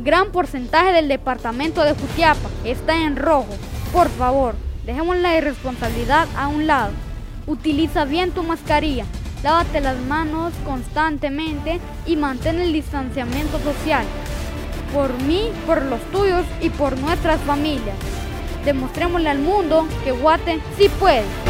Gran porcentaje del departamento de Jutiapa está en rojo. Por favor, dejemos la irresponsabilidad a un lado. Utiliza bien tu mascarilla, lávate las manos constantemente y mantén el distanciamiento social. Por mí, por los tuyos y por nuestras familias. Demostrémosle al mundo que Guate sí puede.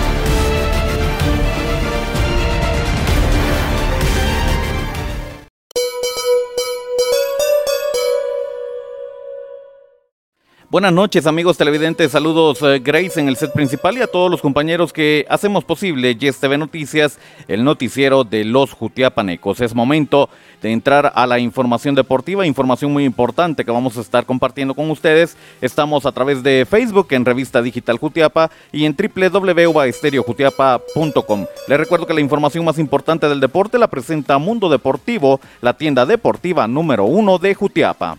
Buenas noches amigos televidentes, saludos eh, Grace en el set principal y a todos los compañeros que hacemos posible Yes TV Noticias, el noticiero de los Jutiapanecos. Es momento de entrar a la información deportiva, información muy importante que vamos a estar compartiendo con ustedes. Estamos a través de Facebook en Revista Digital Jutiapa y en www.estereojutiapa.com. Les recuerdo que la información más importante del deporte la presenta Mundo Deportivo, la tienda deportiva número uno de Jutiapa.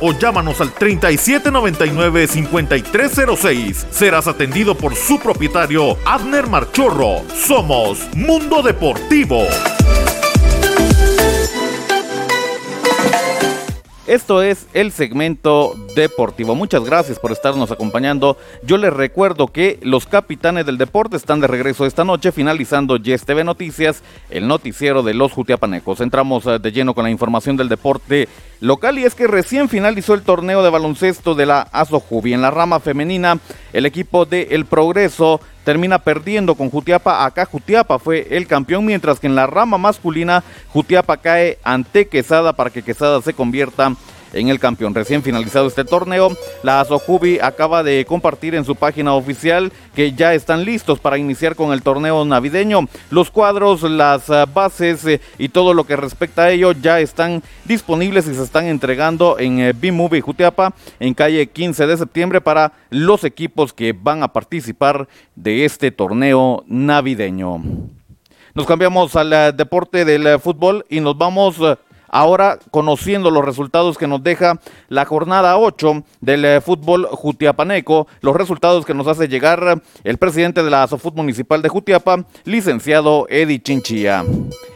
o llámanos al 3799-5306. Serás atendido por su propietario, Abner Marchorro. Somos Mundo Deportivo. Esto es el segmento deportivo. Muchas gracias por estarnos acompañando. Yo les recuerdo que los capitanes del deporte están de regreso esta noche, finalizando Yes TV Noticias, el noticiero de los Jutiapanecos. Entramos eh, de lleno con la información del deporte local y es que recién finalizó el torneo de baloncesto de la Asojubi. En la rama femenina, el equipo de El Progreso termina perdiendo con Jutiapa. Acá Jutiapa fue el campeón, mientras que en la rama masculina Jutiapa cae ante Quesada para que Quesada se convierta el campeón. Recién finalizado este torneo, la Asojubi acaba de compartir en su página oficial que ya están listos para iniciar con el torneo navideño. Los cuadros, las ah, bases eh, y todo lo que respecta a ello ya están disponibles y se están entregando en eh, B-Movie Jutiapa en calle 15 de septiembre para los equipos que van a participar de este torneo navideño. Nos cambiamos al eh, deporte del fútbol y nos vamos ahora conociendo los resultados que nos deja la jornada 8 del eh, fútbol jutiapaneco, los resultados que nos hace llegar el presidente de la Asofut Municipal de Jutiapa, licenciado Eddie Chinchilla.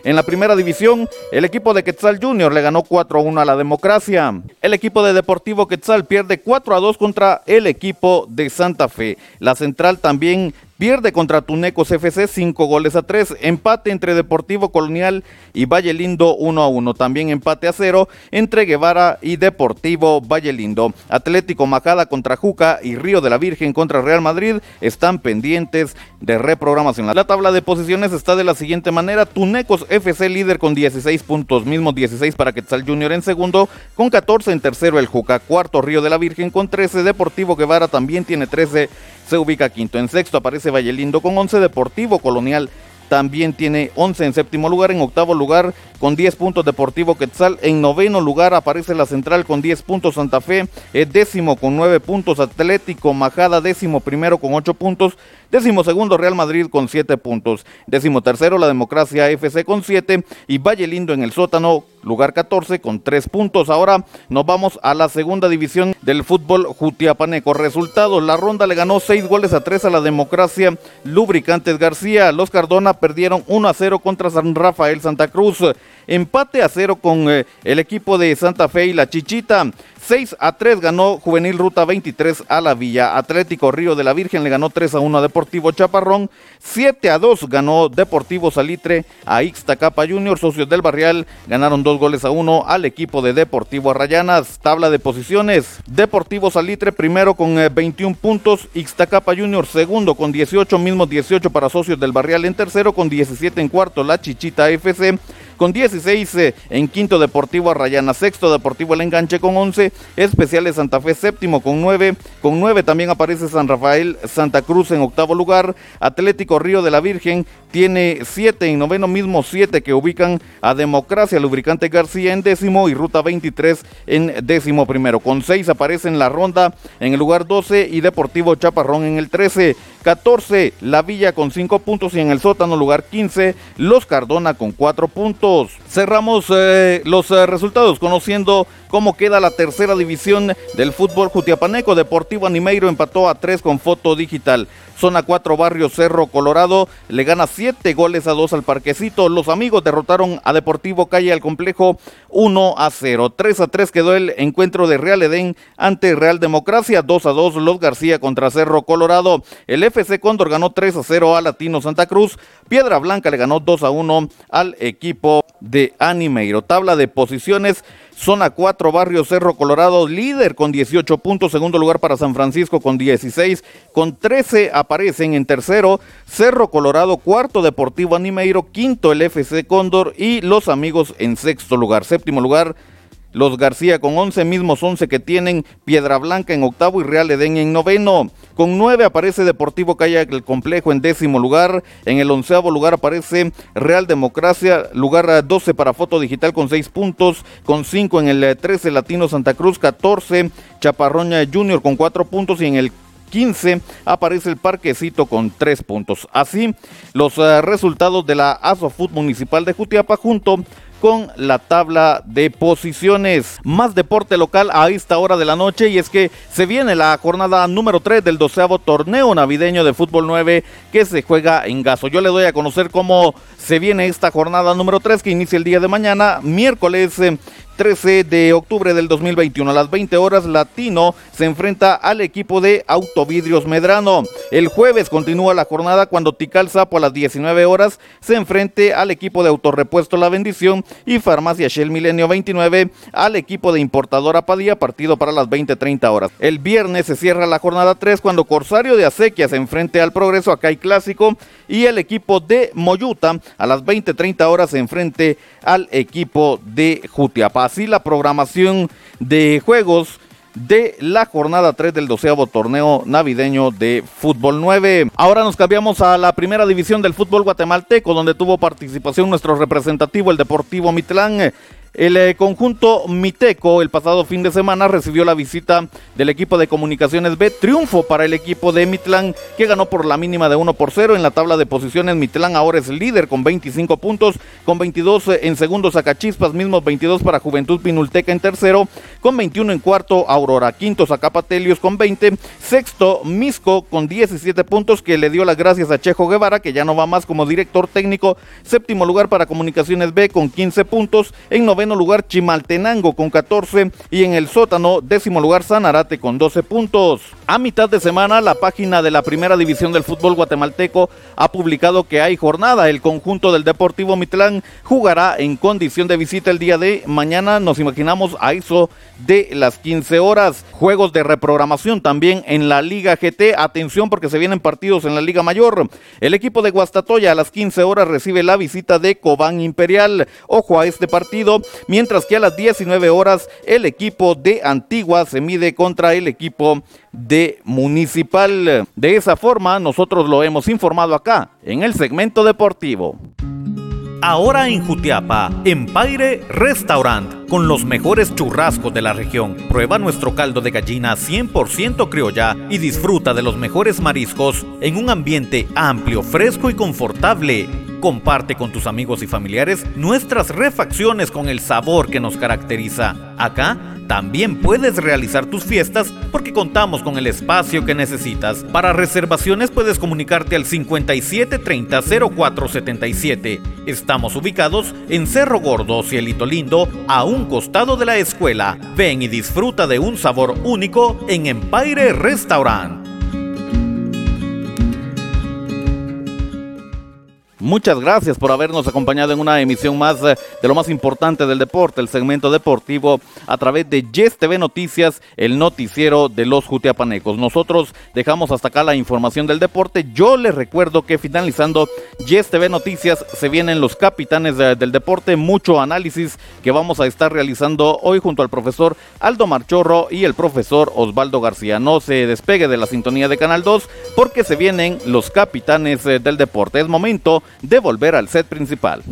En la primera división, el equipo de Quetzal Junior le ganó 4-1 a la democracia. El equipo de Deportivo Quetzal pierde 4-2 contra el equipo de Santa Fe. La central también Pierde contra Tunecos FC 5 goles a 3. Empate entre Deportivo Colonial y Valle Lindo 1 a 1. También empate a 0 entre Guevara y Deportivo Valle Lindo. Atlético Majada contra Juca y Río de la Virgen contra Real Madrid están pendientes de reprogramación. La tabla de posiciones está de la siguiente manera. Tunecos FC líder con 16 puntos, mismo 16 para Quetzal Junior en segundo, con 14 en tercero el Juca, cuarto Río de la Virgen con 13, Deportivo Guevara también tiene 13 se ubica quinto. En sexto aparece Valle Lindo con 11, Deportivo Colonial también tiene 11 en séptimo lugar, en octavo lugar con 10 puntos Deportivo Quetzal, en noveno lugar aparece la Central con 10 puntos Santa Fe, décimo con 9 puntos Atlético Majada, décimo primero con 8 puntos, décimo segundo Real Madrid con 7 puntos, décimo tercero la Democracia FC con 7 y Valle Lindo en el sótano lugar 14 con 3 puntos. Ahora nos vamos a la segunda división del fútbol jutiapaneco. Resultados, la ronda le ganó 6 goles a 3 a la democracia Lubricantes García. Los Cardona perdieron 1 a 0 contra San Rafael Santa Cruz. Empate a 0 con eh, el equipo de Santa Fe y la Chichita. 6 a 3 ganó Juvenil Ruta 23 a la Villa. Atlético Río de la Virgen le ganó 3 a 1 a Deportivo Chaparrón. 7 a 2 ganó Deportivo Salitre a Ixtacapa Junior. Socios del Barrial ganaron 2 goles a 1 al equipo de Deportivo Arrayanas. Tabla de posiciones. Deportivo Salitre primero con 21 eh, puntos. Ixtacapa Junior segundo con 18, mismos 18 para Socios del Barrial en tercero con 17 en cuarto. La Chichita FC con 16, eh, en quinto Deportivo Arrayana, sexto Deportivo El Enganche con 11, Especiales Santa Fe séptimo con 9, con 9 también aparece San Rafael Santa Cruz en octavo lugar, Atlético Río de la Virgen tiene 7 en noveno mismo 7 que ubican a Democracia Lubricante García en décimo y Ruta 23 en décimo primero, con 6 aparece en la ronda en el lugar 12 y Deportivo Chaparrón en el 13, 14 La Villa con 5 puntos y en el sótano lugar 15 Los Cardona con 4 puntos. Cerramos eh, los eh, resultados conociendo cómo queda la tercera división del fútbol jutiapaneco. Deportivo Animeiro empató a 3 con foto digital. Zona 4 Barrio Cerro Colorado le gana 7 goles a 2 al Parquecito. Los amigos derrotaron a Deportivo Calle al complejo 1 a 0. 3 a 3 quedó el encuentro de Real Edén ante Real Democracia. 2 a 2 Los García contra Cerro Colorado. El FC Cóndor ganó 3 a 0 a Latino Santa Cruz. Piedra Blanca le ganó 2 a 1 al equipo de Animeiro. Tabla de posiciones. Zona 4, Barrio Cerro Colorado, líder con 18 puntos. Segundo lugar para San Francisco con 16. Con 13 aparecen en tercero. Cerro Colorado, cuarto Deportivo Animeiro, quinto el FC Cóndor y los amigos en sexto lugar. Séptimo lugar, los García con 11 mismos 11 que tienen Piedra Blanca en octavo y Real Edén en noveno. Con 9 aparece Deportivo Kayak el Complejo en décimo lugar. En el onceavo lugar aparece Real Democracia, lugar 12 para Foto Digital con 6 puntos. Con 5 en el 13 Latino Santa Cruz, 14 Chaparroña Junior con 4 puntos y en el 15 aparece el Parquecito con 3 puntos. Así, los uh, resultados de la ASOFUT Municipal de Jutiapa junto con la tabla de posiciones. Más deporte local a esta hora de la noche y es que se viene la jornada número 3 del doceavo torneo navideño de fútbol 9 que se juega en Gaso. Yo le doy a conocer cómo se viene esta jornada número 3 que inicia el día de mañana, miércoles. Eh, 13 de octubre del 2021 a las 20 horas Latino se enfrenta al equipo de Autovidrios Medrano. El jueves continúa la jornada cuando Tical Sapo a las 19 horas se enfrente al equipo de Autorrepuesto La Bendición y Farmacia Shell Milenio 29 al equipo de Importadora Padilla partido para las 20-30 horas. El viernes se cierra la jornada 3 cuando Corsario de Acequia se enfrente al Progreso acá Clásico y el equipo de Moyuta a las 20-30 horas se enfrente al equipo de Jutiapa así la programación de juegos de la jornada 3 del doceavo torneo navideño de fútbol 9. Ahora nos cambiamos a la primera división del fútbol guatemalteco, donde tuvo participación nuestro representativo, el Deportivo Mitlán. El eh, conjunto Miteco el pasado fin de semana recibió la visita del equipo de comunicaciones B. Triunfo para el equipo de Mitlán que ganó por la mínima de 1 por 0 en la tabla de posiciones. Mitlán ahora es líder con 25 puntos, con 22 eh, en segundo Zacachispas, mismos 22 para Juventud Pinulteca en tercero, con 21 en cuarto Aurora, quinto Zacapatelios con 20, sexto Misco con 17 puntos que le dio las gracias a Chejo Guevara que ya no va más como director técnico, séptimo lugar para comunicaciones B con 15 puntos, en noveno lugar Chimaltenango con 14 y en el sótano décimo lugar Sanarate con 12 puntos. A mitad de semana la página de la primera división del fútbol guatemalteco ha publicado que hay jornada. El conjunto del Deportivo Mitlán jugará en condición de visita el día de mañana. Nos imaginamos a eso de las 15 horas. Juegos de reprogramación también en la Liga GT. Atención porque se vienen partidos en la Liga Mayor. El equipo de Guastatoya a las 15 horas recibe la visita de Cobán Imperial. Ojo a este partido mientras que a las 19 horas el equipo de Antigua se mide contra el equipo de Municipal. De esa forma nosotros lo hemos informado acá en el segmento deportivo. Ahora en Jutiapa, Empire Restaurant, con los mejores churrascos de la región. Prueba nuestro caldo de gallina 100% criolla y disfruta de los mejores mariscos en un ambiente amplio, fresco y confortable. Comparte con tus amigos y familiares nuestras refacciones con el sabor que nos caracteriza. Acá también puedes realizar tus fiestas porque contamos con el espacio que necesitas. Para reservaciones puedes comunicarte al 57 30 0477. Estamos ubicados en Cerro Gordo, Cielito Lindo, a un costado de la escuela. Ven y disfruta de un sabor único en Empire Restaurant. Muchas gracias por habernos acompañado en una emisión más eh, de lo más importante del deporte, el segmento deportivo, a través de Yes TV Noticias, el noticiero de los Jutiapanecos. Nosotros dejamos hasta acá la información del deporte. Yo les recuerdo que finalizando Yes TV Noticias se vienen los capitanes del deporte, mucho análisis que vamos a estar realizando hoy junto al profesor Aldo Marchorro y el profesor Osvaldo García. No se despegue de la sintonía de Canal 2 porque se vienen los capitanes eh, del deporte. Es momento de volver al set principal.